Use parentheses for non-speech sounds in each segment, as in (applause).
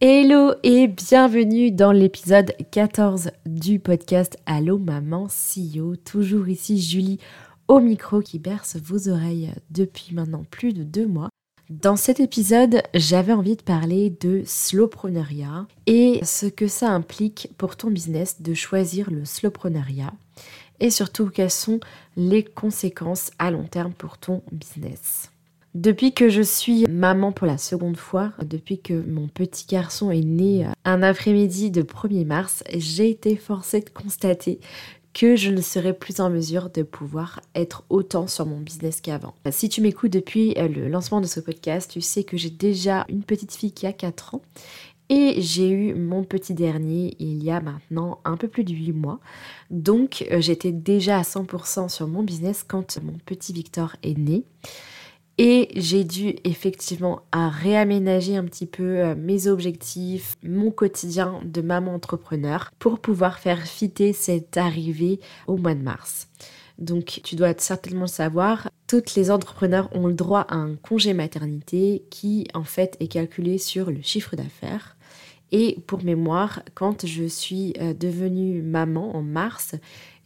Hello et bienvenue dans l'épisode 14 du podcast Allo Maman CEO. Toujours ici Julie au micro qui berce vos oreilles depuis maintenant plus de deux mois. Dans cet épisode, j'avais envie de parler de slowpreneuriat et ce que ça implique pour ton business de choisir le slowpreneuriat et surtout quelles sont les conséquences à long terme pour ton business. Depuis que je suis maman pour la seconde fois, depuis que mon petit garçon est né un après-midi de 1er mars, j'ai été forcée de constater que je ne serai plus en mesure de pouvoir être autant sur mon business qu'avant. Si tu m'écoutes depuis euh, le lancement de ce podcast, tu sais que j'ai déjà une petite fille qui a 4 ans et j'ai eu mon petit dernier il y a maintenant un peu plus de 8 mois. Donc euh, j'étais déjà à 100% sur mon business quand mon petit Victor est né. Et j'ai dû effectivement à réaménager un petit peu euh, mes objectifs, mon quotidien de maman entrepreneur pour pouvoir faire fitter cette arrivée au mois de mars. Donc tu dois certainement le savoir, toutes les entrepreneurs ont le droit à un congé maternité qui en fait est calculé sur le chiffre d'affaires. Et pour mémoire, quand je suis euh, devenue maman en mars,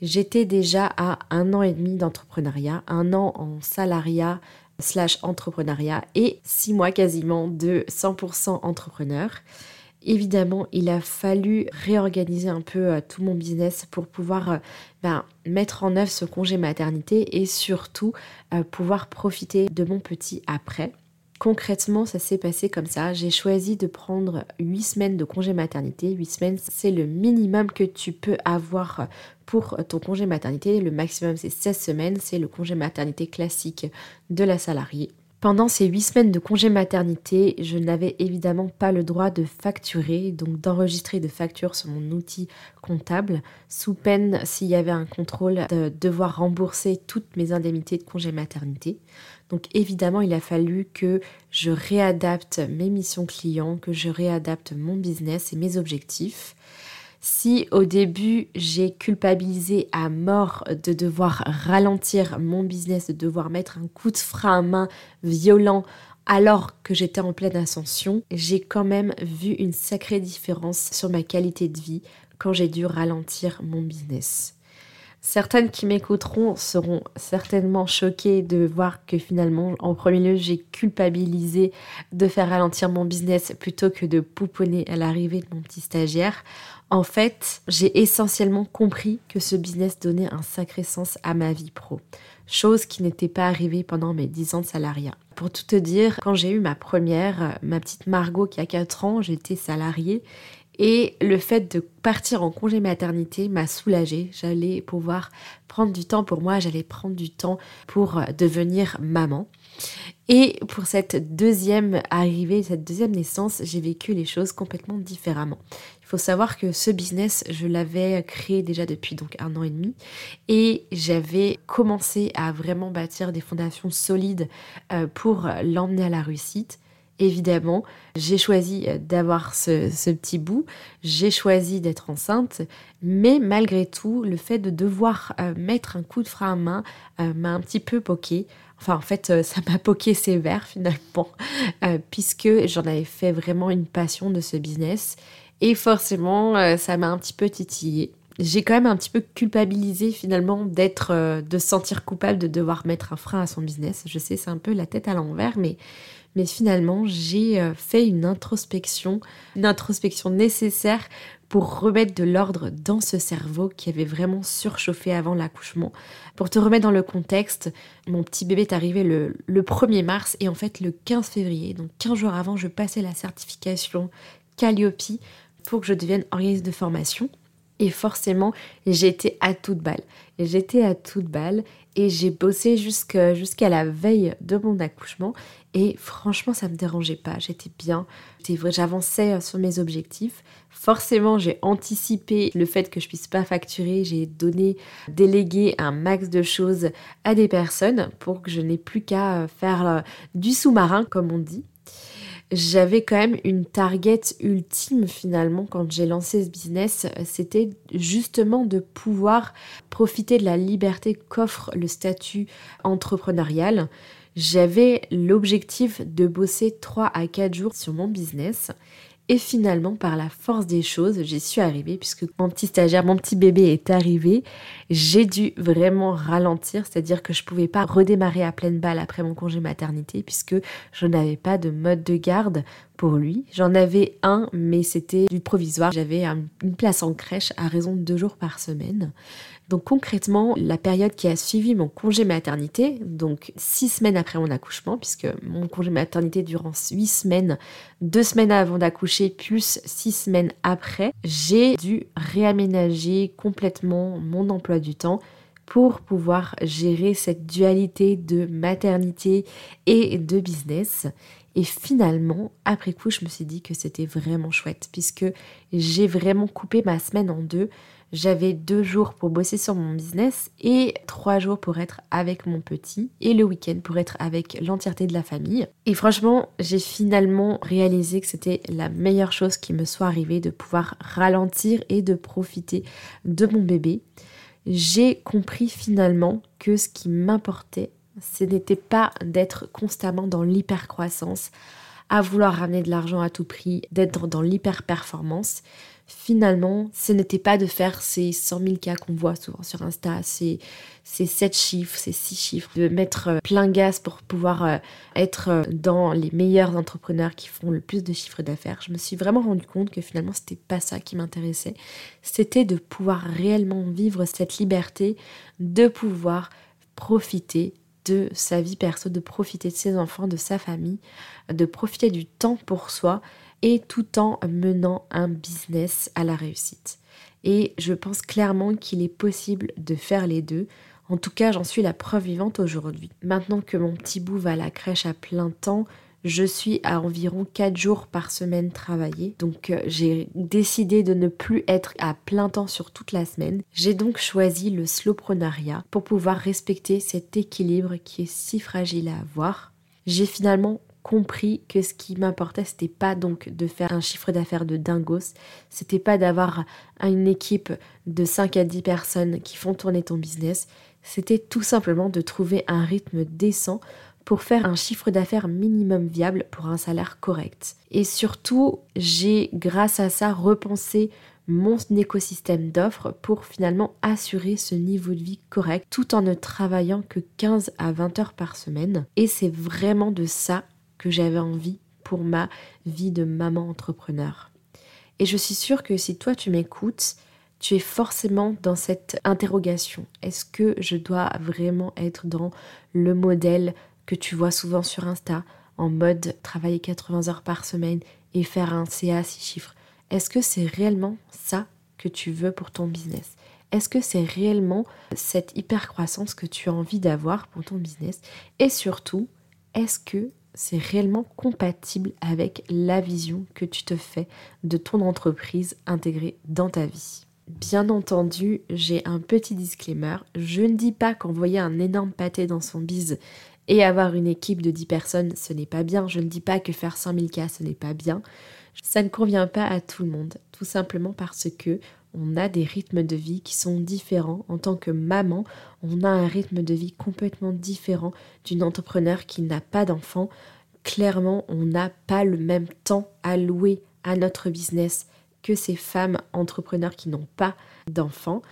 j'étais déjà à un an et demi d'entrepreneuriat, un an en salariat slash entrepreneuriat et six mois quasiment de 100% entrepreneur. Évidemment, il a fallu réorganiser un peu euh, tout mon business pour pouvoir euh, ben, mettre en œuvre ce congé maternité et surtout euh, pouvoir profiter de mon petit après. Concrètement, ça s'est passé comme ça. J'ai choisi de prendre 8 semaines de congé maternité. 8 semaines, c'est le minimum que tu peux avoir pour ton congé maternité. Le maximum, c'est 16 semaines. C'est le congé maternité classique de la salariée. Pendant ces 8 semaines de congé maternité, je n'avais évidemment pas le droit de facturer, donc d'enregistrer de factures sur mon outil comptable, sous peine s'il y avait un contrôle de devoir rembourser toutes mes indemnités de congé maternité. Donc évidemment, il a fallu que je réadapte mes missions clients, que je réadapte mon business et mes objectifs. Si au début j'ai culpabilisé à mort de devoir ralentir mon business, de devoir mettre un coup de frein à main violent alors que j'étais en pleine ascension, j'ai quand même vu une sacrée différence sur ma qualité de vie quand j'ai dû ralentir mon business. Certaines qui m'écouteront seront certainement choquées de voir que finalement, en premier lieu, j'ai culpabilisé de faire ralentir mon business plutôt que de pouponner à l'arrivée de mon petit stagiaire. En fait, j'ai essentiellement compris que ce business donnait un sacré sens à ma vie pro, chose qui n'était pas arrivée pendant mes 10 ans de salariat. Pour tout te dire, quand j'ai eu ma première, ma petite Margot qui a 4 ans, j'étais salariée et le fait de partir en congé maternité m'a soulagée. J'allais pouvoir prendre du temps pour moi, j'allais prendre du temps pour devenir maman. Et pour cette deuxième arrivée, cette deuxième naissance, j'ai vécu les choses complètement différemment faut savoir que ce business, je l'avais créé déjà depuis donc un an et demi et j'avais commencé à vraiment bâtir des fondations solides euh, pour l'emmener à la réussite. Évidemment, j'ai choisi d'avoir ce, petit bout, j'ai choisi d'être enceinte, mais malgré tout, le fait de devoir euh, mettre un coup de frein à main euh, m'a un petit peu poqué. Enfin, en fait, (laughs) ça m'a poqué sévère finalement, puisque j'en avais fait vraiment une passion de ce business et forcément, euh, ça m'a un petit peu titillé. J'ai quand même un petit peu culpabilisé finalement d'être, euh, de se sentir coupable de devoir mettre un frein à son business. Je sais, c'est un peu la tête à l'envers, mais, mais finalement, j'ai euh, fait une introspection, une introspection nécessaire pour remettre de l'ordre dans ce cerveau qui avait vraiment surchauffé avant l'accouchement. Pour te remettre dans le contexte, mon petit bébé est arrivé le, le 1er mars et en fait le 15 février, donc 15 jours avant, je passais la certification Calliope pour que je devienne organisme de formation. Et forcément, j'étais à toute balle. J'étais à toute balle et j'ai bossé jusqu'à la veille de mon accouchement. Et franchement, ça me dérangeait pas. J'étais bien. J'avançais sur mes objectifs. Forcément, j'ai anticipé le fait que je puisse pas facturer. J'ai donné, délégué un max de choses à des personnes pour que je n'ai plus qu'à faire du sous-marin, comme on dit j'avais quand même une target ultime finalement quand j'ai lancé ce business, c'était justement de pouvoir profiter de la liberté qu'offre le statut entrepreneurial. J'avais l'objectif de bosser 3 à 4 jours sur mon business et finalement, par la force des choses, j'y suis arrivée puisque mon petit stagiaire, mon petit bébé est arrivé. J'ai dû vraiment ralentir, c'est-à-dire que je ne pouvais pas redémarrer à pleine balle après mon congé maternité puisque je n'avais pas de mode de garde lui. J'en avais un, mais c'était du provisoire. J'avais une place en crèche à raison de deux jours par semaine. Donc concrètement, la période qui a suivi mon congé maternité, donc six semaines après mon accouchement, puisque mon congé maternité durant huit semaines, deux semaines avant d'accoucher, plus six semaines après, j'ai dû réaménager complètement mon emploi du temps pour pouvoir gérer cette dualité de maternité et de business. Et finalement, après coup, je me suis dit que c'était vraiment chouette, puisque j'ai vraiment coupé ma semaine en deux j'avais deux jours pour bosser sur mon business et trois jours pour être avec mon petit et le week-end pour être avec l'entièreté de la famille. Et franchement, j'ai finalement réalisé que c'était la meilleure chose qui me soit arrivée de pouvoir ralentir et de profiter de mon bébé. J'ai compris finalement que ce qui m'importait, ce n'était pas d'être constamment dans l'hypercroissance, à vouloir ramener de l'argent à tout prix, d'être dans l'hyper-performance, finalement, ce n'était pas de faire ces 100 000 cas qu'on voit souvent sur Insta, ces, ces 7 chiffres, ces 6 chiffres, de mettre euh, plein gaz pour pouvoir euh, être euh, dans les meilleurs entrepreneurs qui font le plus de chiffres d'affaires. Je me suis vraiment rendu compte que finalement, c'était pas ça qui m'intéressait. C'était de pouvoir réellement vivre cette liberté, de pouvoir profiter de sa vie perso, de profiter de ses enfants, de sa famille, de profiter du temps pour soi et tout en menant un business à la réussite. Et je pense clairement qu'il est possible de faire les deux. En tout cas, j'en suis la preuve vivante aujourd'hui. Maintenant que mon petit bout va à la crèche à plein temps, je suis à environ 4 jours par semaine travaillé. Donc euh, j'ai décidé de ne plus être à plein temps sur toute la semaine. J'ai donc choisi le slowprenariat pour pouvoir respecter cet équilibre qui est si fragile à avoir. J'ai finalement compris que ce qui m'importait, c'était pas donc de faire un chiffre d'affaires de dingos, c'était pas d'avoir une équipe de 5 à 10 personnes qui font tourner ton business, c'était tout simplement de trouver un rythme décent pour faire un chiffre d'affaires minimum viable pour un salaire correct. Et surtout, j'ai grâce à ça repensé mon écosystème d'offres pour finalement assurer ce niveau de vie correct tout en ne travaillant que 15 à 20 heures par semaine. Et c'est vraiment de ça que j'avais envie pour ma vie de maman entrepreneur. Et je suis sûre que si toi tu m'écoutes, tu es forcément dans cette interrogation. Est-ce que je dois vraiment être dans le modèle que tu vois souvent sur Insta, en mode travailler 80 heures par semaine et faire un CA 6 chiffres. Est-ce que c'est réellement ça que tu veux pour ton business? Est-ce que c'est réellement cette hyper croissance que tu as envie d'avoir pour ton business? Et surtout, est-ce que c'est réellement compatible avec la vision que tu te fais de ton entreprise intégrée dans ta vie? Bien entendu, j'ai un petit disclaimer. Je ne dis pas qu'envoyer un énorme pâté dans son bise et avoir une équipe de 10 personnes, ce n'est pas bien. Je ne dis pas que faire 100 000 cas, ce n'est pas bien. Ça ne convient pas à tout le monde, tout simplement parce que on a des rythmes de vie qui sont différents. En tant que maman, on a un rythme de vie complètement différent d'une entrepreneur qui n'a pas d'enfant. Clairement, on n'a pas le même temps alloué à notre business que ces femmes entrepreneurs qui n'ont pas d'enfants.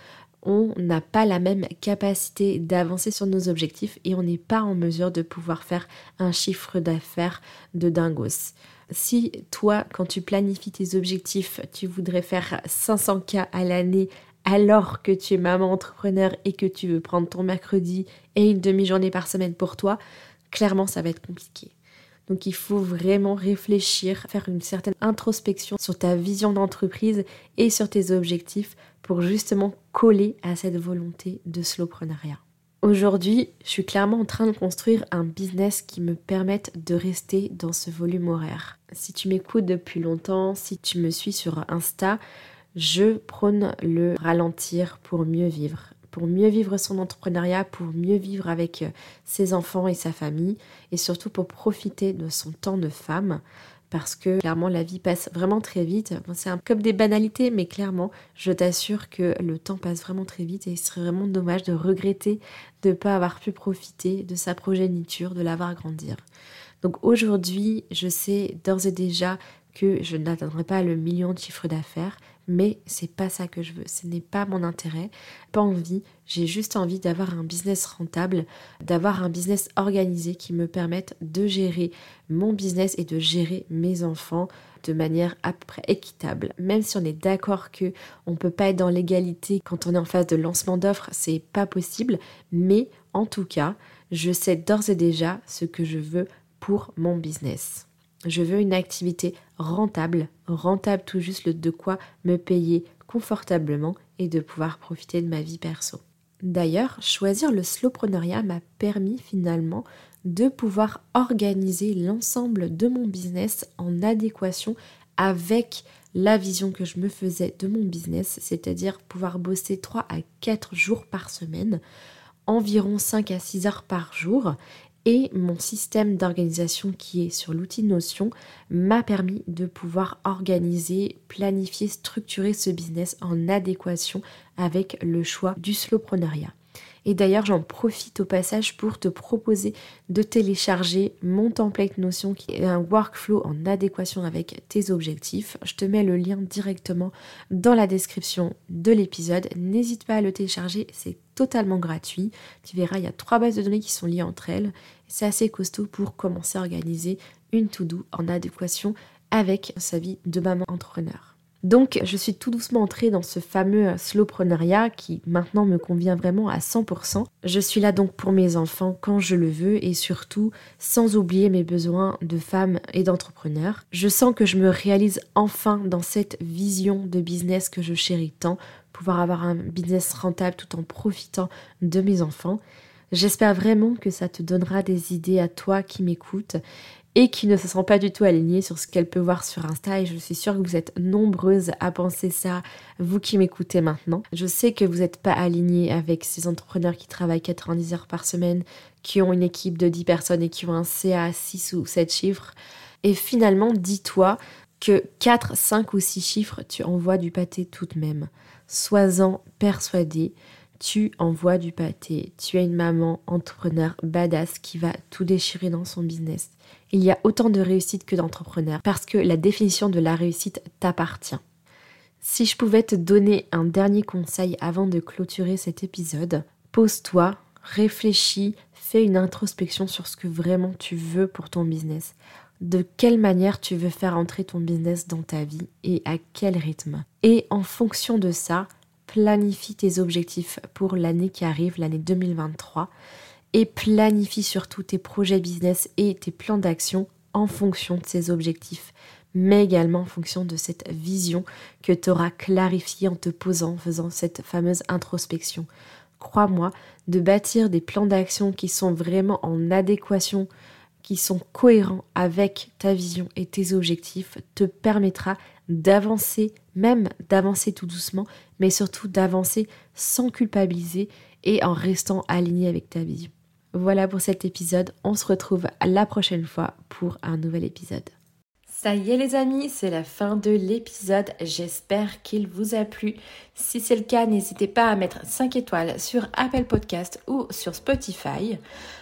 On n'a pas la même capacité d'avancer sur nos objectifs et on n'est pas en mesure de pouvoir faire un chiffre d'affaires de dingos. Si toi, quand tu planifies tes objectifs, tu voudrais faire 500K à l'année alors que tu es maman entrepreneur et que tu veux prendre ton mercredi et une demi-journée par semaine pour toi, clairement ça va être compliqué. Donc il faut vraiment réfléchir, faire une certaine introspection sur ta vision d'entreprise et sur tes objectifs pour justement coller à cette volonté de slowpreneuriat. Aujourd'hui, je suis clairement en train de construire un business qui me permette de rester dans ce volume horaire. Si tu m'écoutes depuis longtemps, si tu me suis sur Insta, je prône le ralentir pour mieux vivre pour mieux vivre son entrepreneuriat, pour mieux vivre avec euh, ses enfants et sa famille, et surtout pour profiter de son temps de femme, parce que clairement la vie passe vraiment très vite. c'est un comme des banalités, mais clairement, je t'assure que le temps passe vraiment très vite et il serait vraiment dommage de regretter de ne pas avoir pu profiter de sa progéniture, de l'avoir grandir. Donc aujourd'hui, je sais d'ores et déjà que je n'atteindrai pas le million de chiffre d'affaires, mais c'est pas ça que je veux, ce n'est pas mon intérêt, pas envie, j'ai juste envie d'avoir un business rentable, d'avoir un business organisé qui me permette de gérer mon business et de gérer mes enfants de manière équitable. Même si on est d'accord que on peut pas être dans l'égalité quand on est en phase de lancement d'offres, c'est pas possible, mais en tout cas, je sais d'ores et déjà ce que je veux pour mon business. Je veux une activité rentable, rentable tout juste de quoi me payer confortablement et de pouvoir profiter de ma vie perso. D'ailleurs, choisir le slowpreneuriat m'a permis finalement de pouvoir organiser l'ensemble de mon business en adéquation avec la vision que je me faisais de mon business, c'est-à-dire pouvoir bosser 3 à 4 jours par semaine, environ 5 à 6 heures par jour et mon système d'organisation qui est sur l'outil Notion m'a permis de pouvoir organiser, planifier, structurer ce business en adéquation avec le choix du slowpreneuriat. Et d'ailleurs, j'en profite au passage pour te proposer de télécharger mon template Notion qui est un workflow en adéquation avec tes objectifs. Je te mets le lien directement dans la description de l'épisode. N'hésite pas à le télécharger, c'est totalement gratuit. Tu verras, il y a trois bases de données qui sont liées entre elles. C'est assez costaud pour commencer à organiser une to-do en adéquation avec sa vie de maman entrepreneur. Donc je suis tout doucement entrée dans ce fameux slowpreneuriat qui maintenant me convient vraiment à 100%. Je suis là donc pour mes enfants quand je le veux et surtout sans oublier mes besoins de femme et d'entrepreneur. Je sens que je me réalise enfin dans cette vision de business que je chéris tant, pouvoir avoir un business rentable tout en profitant de mes enfants. J'espère vraiment que ça te donnera des idées à toi qui m'écoutes et qui ne se sent pas du tout alignée sur ce qu'elle peut voir sur Insta. Et je suis sûre que vous êtes nombreuses à penser ça, vous qui m'écoutez maintenant. Je sais que vous n'êtes pas alignés avec ces entrepreneurs qui travaillent 90 heures par semaine, qui ont une équipe de 10 personnes et qui ont un CA à 6 ou 7 chiffres. Et finalement, dis-toi que 4, 5 ou 6 chiffres, tu envoies du pâté tout de même. Sois-en persuadé tu envoies du pâté, tu es une maman entrepreneur badass qui va tout déchirer dans son business. Il y a autant de réussite que d'entrepreneurs parce que la définition de la réussite t'appartient. Si je pouvais te donner un dernier conseil avant de clôturer cet épisode, pose-toi, réfléchis, fais une introspection sur ce que vraiment tu veux pour ton business. De quelle manière tu veux faire entrer ton business dans ta vie et à quel rythme? Et en fonction de ça, planifie tes objectifs pour l'année qui arrive, l'année 2023, et planifie surtout tes projets business et tes plans d'action en fonction de ces objectifs, mais également en fonction de cette vision que tu auras clarifiée en te posant, en faisant cette fameuse introspection. Crois-moi, de bâtir des plans d'action qui sont vraiment en adéquation, qui sont cohérents avec ta vision et tes objectifs, te permettra d'avancer, même d'avancer tout doucement, mais surtout d'avancer sans culpabiliser et en restant aligné avec ta vision. Voilà pour cet épisode, on se retrouve la prochaine fois pour un nouvel épisode. Ça y est les amis, c'est la fin de l'épisode. J'espère qu'il vous a plu. Si c'est le cas, n'hésitez pas à mettre 5 étoiles sur Apple Podcast ou sur Spotify.